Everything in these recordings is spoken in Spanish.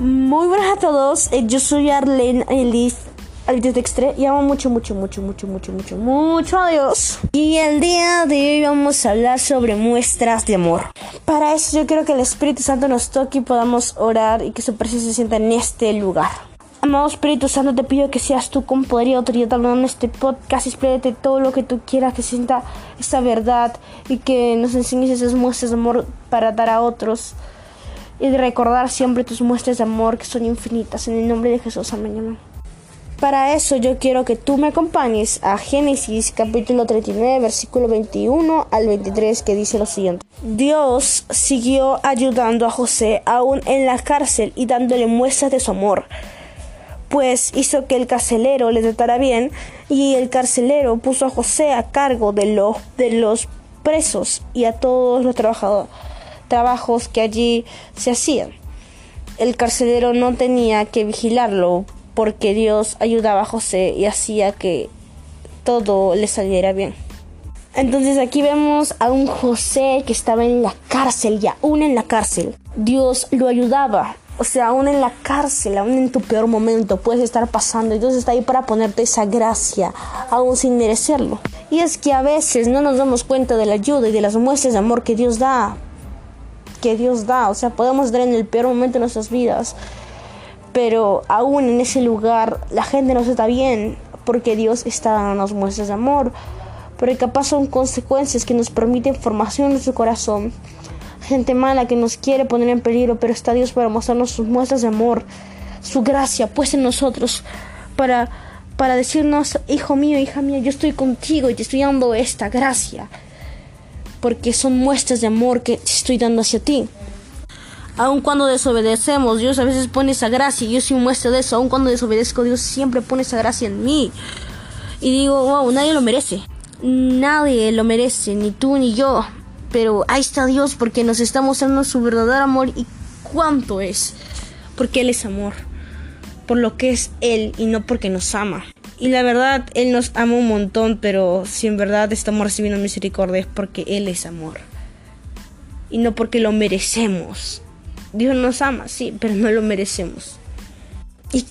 Muy buenas a todos, eh, yo soy Arlene Elise Alice Dextre y amo mucho, mucho, mucho, mucho, mucho, mucho, mucho a Dios. Y el día de hoy vamos a hablar sobre muestras de amor. Para eso yo quiero que el Espíritu Santo nos toque y podamos orar y que su presencia se sienta en este lugar. Amado Espíritu Santo, te pido que seas tú con poder y autoridad hablando en este podcast. Explícate todo lo que tú quieras, que sienta esta verdad y que nos enseñes esas muestras de amor para dar a otros y de recordar siempre tus muestras de amor que son infinitas. En el nombre de Jesús, amén. Para eso yo quiero que tú me acompañes a Génesis capítulo 39 versículo 21 al 23 que dice lo siguiente. Dios siguió ayudando a José aún en la cárcel y dándole muestras de su amor. Pues hizo que el carcelero le tratara bien y el carcelero puso a José a cargo de los, de los presos y a todos los trabajadores trabajos que allí se hacían. El carcelero no tenía que vigilarlo porque Dios ayudaba a José y hacía que todo le saliera bien. Entonces aquí vemos a un José que estaba en la cárcel y aún en la cárcel. Dios lo ayudaba. O sea, aún en la cárcel, aún en tu peor momento puedes estar pasando y Dios está ahí para ponerte esa gracia, aún sin merecerlo. Y es que a veces no nos damos cuenta de la ayuda y de las muestras de amor que Dios da que Dios da. O sea, podemos estar en el peor momento de nuestras vidas, pero aún en ese lugar la gente nos está bien porque Dios está dándonos muestras de amor. Pero capaz son consecuencias que nos permiten formación en su corazón. Gente mala que nos quiere poner en peligro, pero está Dios para mostrarnos sus muestras de amor, su gracia puesta en nosotros, para, para decirnos, hijo mío, hija mía, yo estoy contigo y te estoy dando esta gracia porque son muestras de amor que estoy dando hacia ti. Aun cuando desobedecemos, Dios a veces pone esa gracia y yo soy muestra de eso. Aun cuando desobedezco, Dios siempre pone esa gracia en mí. Y digo, wow, nadie lo merece. Nadie lo merece, ni tú ni yo. Pero ahí está Dios porque nos está mostrando su verdadero amor y cuánto es. Porque Él es amor. Por lo que es Él y no porque nos ama. Y la verdad, Él nos ama un montón, pero si en verdad estamos recibiendo misericordia es porque Él es amor. Y no porque lo merecemos. Dios nos ama, sí, pero no lo merecemos. Y,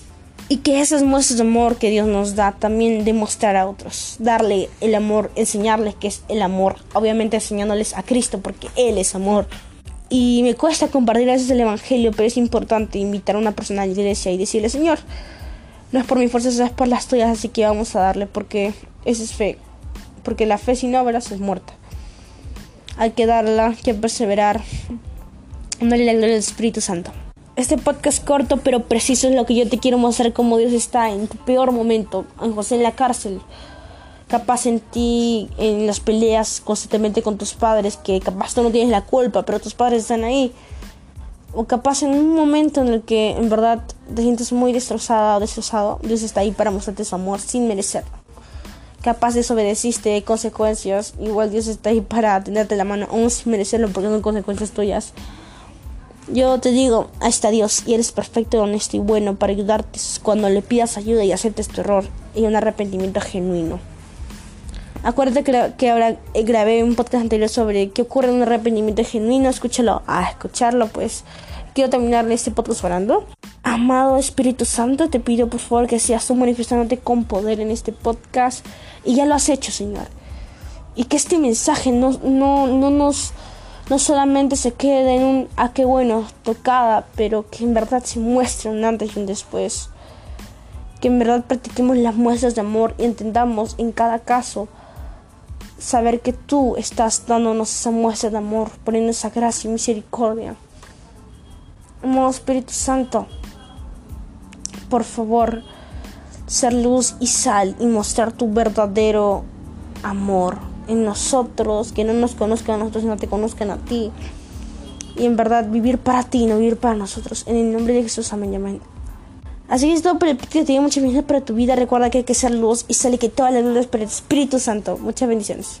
y que esas muestras de amor que Dios nos da también demostrar a otros. Darle el amor, enseñarles que es el amor. Obviamente enseñándoles a Cristo porque Él es amor. Y me cuesta compartir a veces el Evangelio, pero es importante invitar a una persona a la iglesia y decirle, Señor, no es por mi fuerza, es por las tuyas, así que vamos a darle porque esa es fe. Porque la fe sin obras es muerta. Hay que darla, hay que perseverar. Dale la gloria Espíritu Santo. Este podcast corto pero preciso es lo que yo te quiero mostrar cómo Dios está en tu peor momento, en José en la cárcel, capaz en ti, en las peleas constantemente con tus padres, que capaz tú no tienes la culpa, pero tus padres están ahí o capaz en un momento en el que en verdad te sientes muy destrozada o destrozado, Dios está ahí para mostrarte su amor sin merecerlo. Capaz desobedeciste, consecuencias, igual Dios está ahí para tenerte la mano aún sin merecerlo porque son consecuencias tuyas. Yo te digo, ahí está Dios y eres perfecto, honesto y bueno para ayudarte cuando le pidas ayuda y aceptes tu error y un arrepentimiento genuino. Acuérdate que, que ahora grabé un podcast anterior sobre qué ocurre en un arrepentimiento genuino. Escúchalo. A escucharlo, pues. Quiero terminar este podcast orando. Amado Espíritu Santo, te pido por favor que seas tú manifestándote con poder en este podcast. Y ya lo has hecho, Señor. Y que este mensaje no, no, no nos no solamente se quede en un ah qué bueno tocada, pero que en verdad se muestre un antes y un después. Que en verdad practiquemos las muestras de amor y entendamos en cada caso saber que tú estás dándonos esa muestra de amor, poniendo esa gracia y misericordia. Amado Espíritu Santo, por favor, ser luz y sal y mostrar tu verdadero amor en nosotros, que no nos conozcan a nosotros, sino te conozcan a ti. Y en verdad vivir para ti, no vivir para nosotros. En el nombre de Jesús, amén, amén. Así que es todo por el Te digo muchas bendiciones para tu vida. Recuerda que hay que ser luz y sale que toda la luz para el Espíritu Santo. Muchas bendiciones.